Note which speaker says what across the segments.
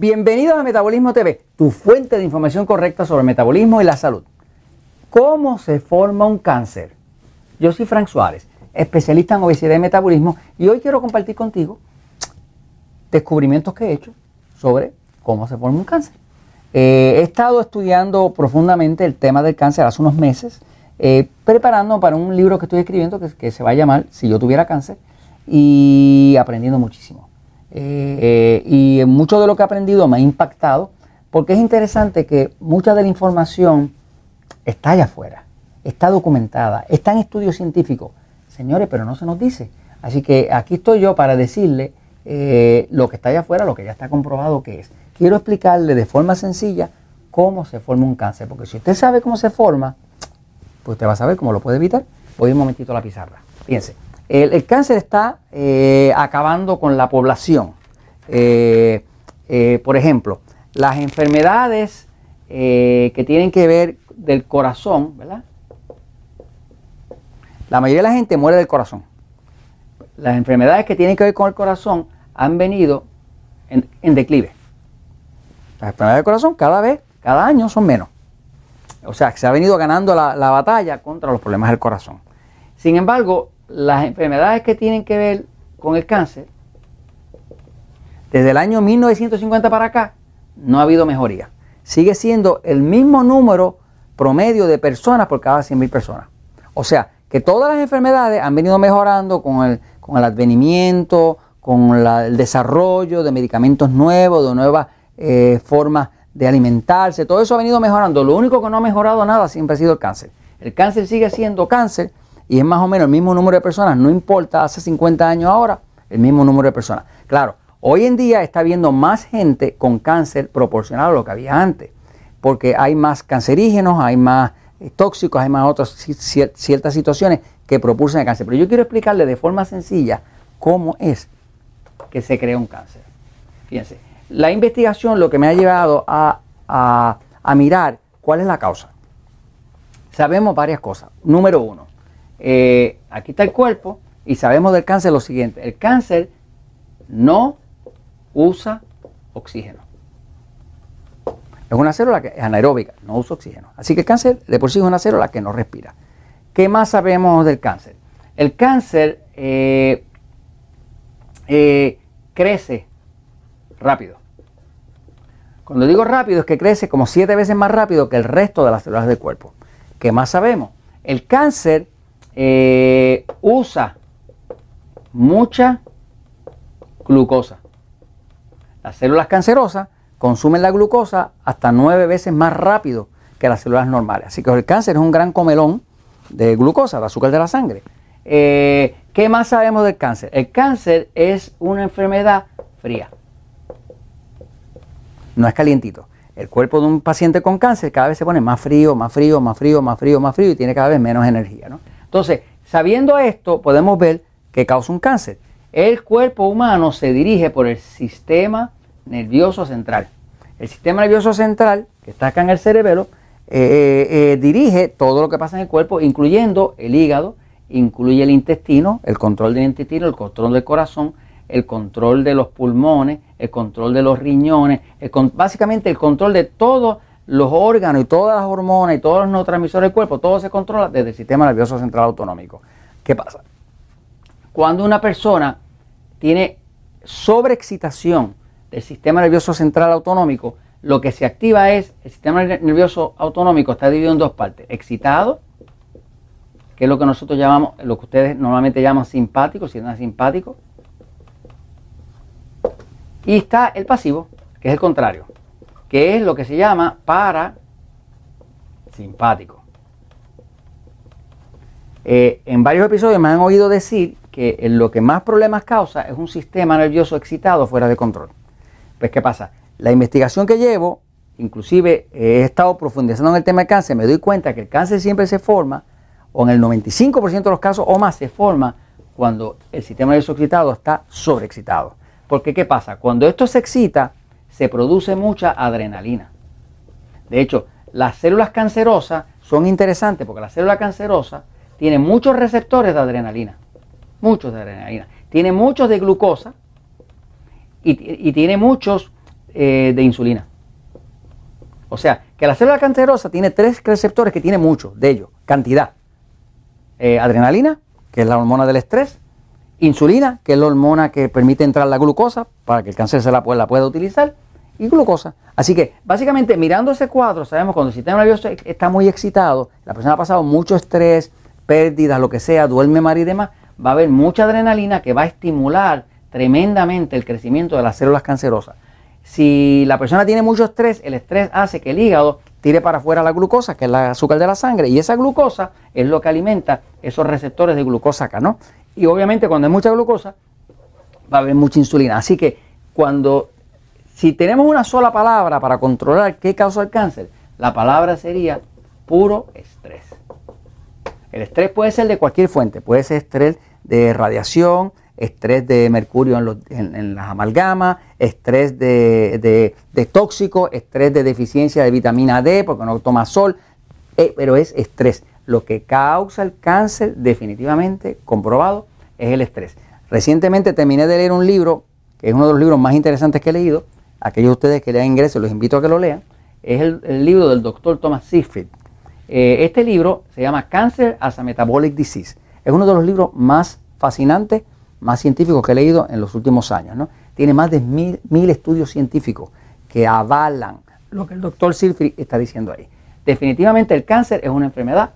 Speaker 1: Bienvenidos a Metabolismo TV, tu fuente de información correcta sobre el metabolismo y la salud. ¿Cómo se forma un cáncer? Yo soy Frank Suárez, especialista en obesidad y metabolismo, y hoy quiero compartir contigo descubrimientos que he hecho sobre cómo se forma un cáncer. Eh, he estado estudiando profundamente el tema del cáncer hace unos meses, eh, preparando para un libro que estoy escribiendo que, que se va a llamar Si yo tuviera cáncer, y aprendiendo muchísimo. Eh, y mucho de lo que he aprendido me ha impactado porque es interesante que mucha de la información está allá afuera, está documentada, está en estudios científicos. Señores, pero no se nos dice. Así que aquí estoy yo para decirle eh, lo que está allá afuera, lo que ya está comprobado que es. Quiero explicarle de forma sencilla cómo se forma un cáncer, porque si usted sabe cómo se forma, pues usted va a saber cómo lo puede evitar. Voy un momentito a la pizarra. Fíjense. El, cáncer está eh, acabando con la población. Eh, eh, por ejemplo, las enfermedades que tienen que ver del corazón, ¿verdad? La mayoría de la gente muere del corazón. Las enfermedades que tienen que ver con el corazón han venido en, declive. Las enfermedades del corazón cada vez, cada año son menos. O sea, se ha venido ganando la batalla contra los problemas del corazón. Sin embargo, las enfermedades que tienen que ver con el cáncer, desde el año 1950 para acá, no ha habido mejoría. Sigue siendo el mismo número promedio de personas por cada 100.000 personas. O sea, que todas las enfermedades han venido mejorando con el, con el advenimiento, con el desarrollo de medicamentos nuevos, de nuevas eh, formas de alimentarse. Todo eso ha venido mejorando. Lo único que no ha mejorado nada siempre ha sido el cáncer. El cáncer sigue siendo cáncer y es más o menos el mismo número de personas, no importa hace 50 años ahora, el mismo número de personas. Claro, hoy en día está habiendo más gente con cáncer proporcional a lo que había antes, porque hay más cancerígenos, hay más eh, tóxicos, hay más otras ciertas situaciones que propulsan el cáncer. Pero yo quiero explicarle de forma sencilla cómo es que se crea un cáncer. Fíjense, la investigación lo que me ha llevado a, a mirar cuál es la causa. Sabemos varias cosas. Número uno, eh, aquí está el cuerpo y sabemos del cáncer lo siguiente. El cáncer no usa oxígeno. Es una célula que es anaeróbica, no usa oxígeno. Así que el cáncer de por sí es una célula que no respira. ¿Qué más sabemos del cáncer? El cáncer eh, eh, crece rápido. Cuando digo rápido es que crece como siete veces más rápido que el resto de las células del cuerpo. ¿Qué más sabemos? El cáncer eh, usa mucha glucosa. Las células cancerosas consumen la glucosa hasta nueve veces más rápido que las células normales. Así que el cáncer es un gran comelón de glucosa, de azúcar de la sangre. Eh, ¿Qué más sabemos del cáncer? El cáncer es una enfermedad fría. No es calientito. El cuerpo de un paciente con cáncer cada vez se pone más frío, más frío, más frío, más frío, más frío y tiene cada vez menos energía. ¿no? Entonces, sabiendo esto, podemos ver que causa un cáncer. El cuerpo humano se dirige por el sistema nervioso central. El sistema nervioso central, que está acá en el cerebro, eh, eh, dirige todo lo que pasa en el cuerpo, incluyendo el hígado, incluye el intestino, el control del intestino, el control del corazón, el control de los pulmones, el control de los riñones, básicamente el control de todo los órganos y todas las hormonas y todos los neurotransmisores del cuerpo, todo se controla desde el sistema nervioso central autonómico. ¿Qué pasa? Cuando una persona tiene sobreexcitación del sistema nervioso central autonómico, lo que se activa es el sistema nervioso autonómico está dividido en dos partes, excitado, que es lo que nosotros llamamos, lo que ustedes normalmente llaman simpático, sistema simpático, y está el pasivo, que es el contrario, que es lo que se llama parasimpático. Eh, en varios episodios me han oído decir que lo que más problemas causa es un sistema nervioso excitado fuera de control. Pues ¿qué pasa? La investigación que llevo, inclusive he estado profundizando en el tema del cáncer, me doy cuenta que el cáncer siempre se forma, o en el 95% de los casos o más se forma cuando el sistema nervioso excitado está sobreexcitado. Porque ¿qué pasa? Cuando esto se excita, se produce mucha adrenalina. De hecho, las células cancerosas son interesantes porque la célula cancerosa tiene muchos receptores de adrenalina. Muchos de adrenalina. Tiene muchos de glucosa y, tiene muchos eh, de insulina. O sea, que la célula cancerosa tiene tres receptores que tiene muchos de ellos, cantidad. Eh, adrenalina, que es la hormona del estrés, insulina, que es la hormona que permite entrar la glucosa para que el cáncer se la, pueda, pueda utilizar, y glucosa. Así que básicamente mirando ese cuadro, sabemos cuando el sistema nervioso está muy excitado, la persona ha pasado mucho estrés, pérdidas, lo que sea, duerme mal y demás, va a haber mucha adrenalina que va a estimular tremendamente el crecimiento de las células cancerosas. Si la persona tiene mucho estrés, el estrés hace que el hígado tire para afuera la glucosa, que es el azúcar de la sangre, y esa glucosa es lo que alimenta esos receptores de glucosa acá, ¿no? Y obviamente cuando hay mucha glucosa, va a haber mucha insulina. Así que cuando, si tenemos una sola palabra para controlar qué causa el cáncer, la palabra sería puro estrés. El estrés puede ser de cualquier fuente, puede ser estrés de radiación, estrés de mercurio en, las amalgamas, estrés de, tóxico, estrés de deficiencia de vitamina D porque no toma sol, eh, pero es estrés. Lo que causa el cáncer definitivamente comprobado es el estrés. Recientemente terminé de leer un libro, que es uno de los libros más interesantes que he leído, aquellos de ustedes que lean inglés los invito a que lo lean, es el, libro del doctor Thomas Seyfried. Eh, este libro se llama Cancer as a Metabolic Disease. Es uno de los libros más fascinantes más científicos que he leído en los últimos años. ¿no? Tiene más de mil, estudios científicos que avalan lo que el doctor Silfri está diciendo ahí. Definitivamente el cáncer es una enfermedad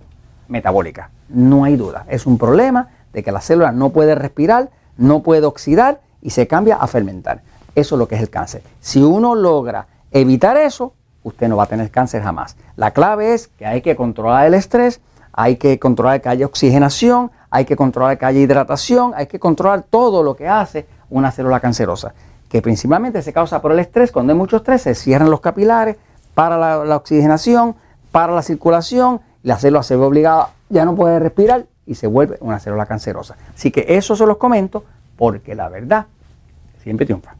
Speaker 1: metabólica, no hay duda. Es un problema de que la célula no puede respirar, no puede oxidar y se cambia a fermentar. Eso es lo que es el cáncer. Si uno logra evitar eso, usted no va a tener cáncer jamás. La clave es que hay que controlar el estrés, hay que controlar que haya oxigenación, hay que controlar que haya hidratación, hay que controlar todo lo que hace una célula cancerosa, que principalmente se causa por el estrés. Cuando hay mucho estrés, se cierran los capilares para la, oxigenación, para la circulación, la célula se ve obligada, ya no puede respirar y se vuelve una célula cancerosa. Así que eso se los comento porque la verdad siempre triunfa.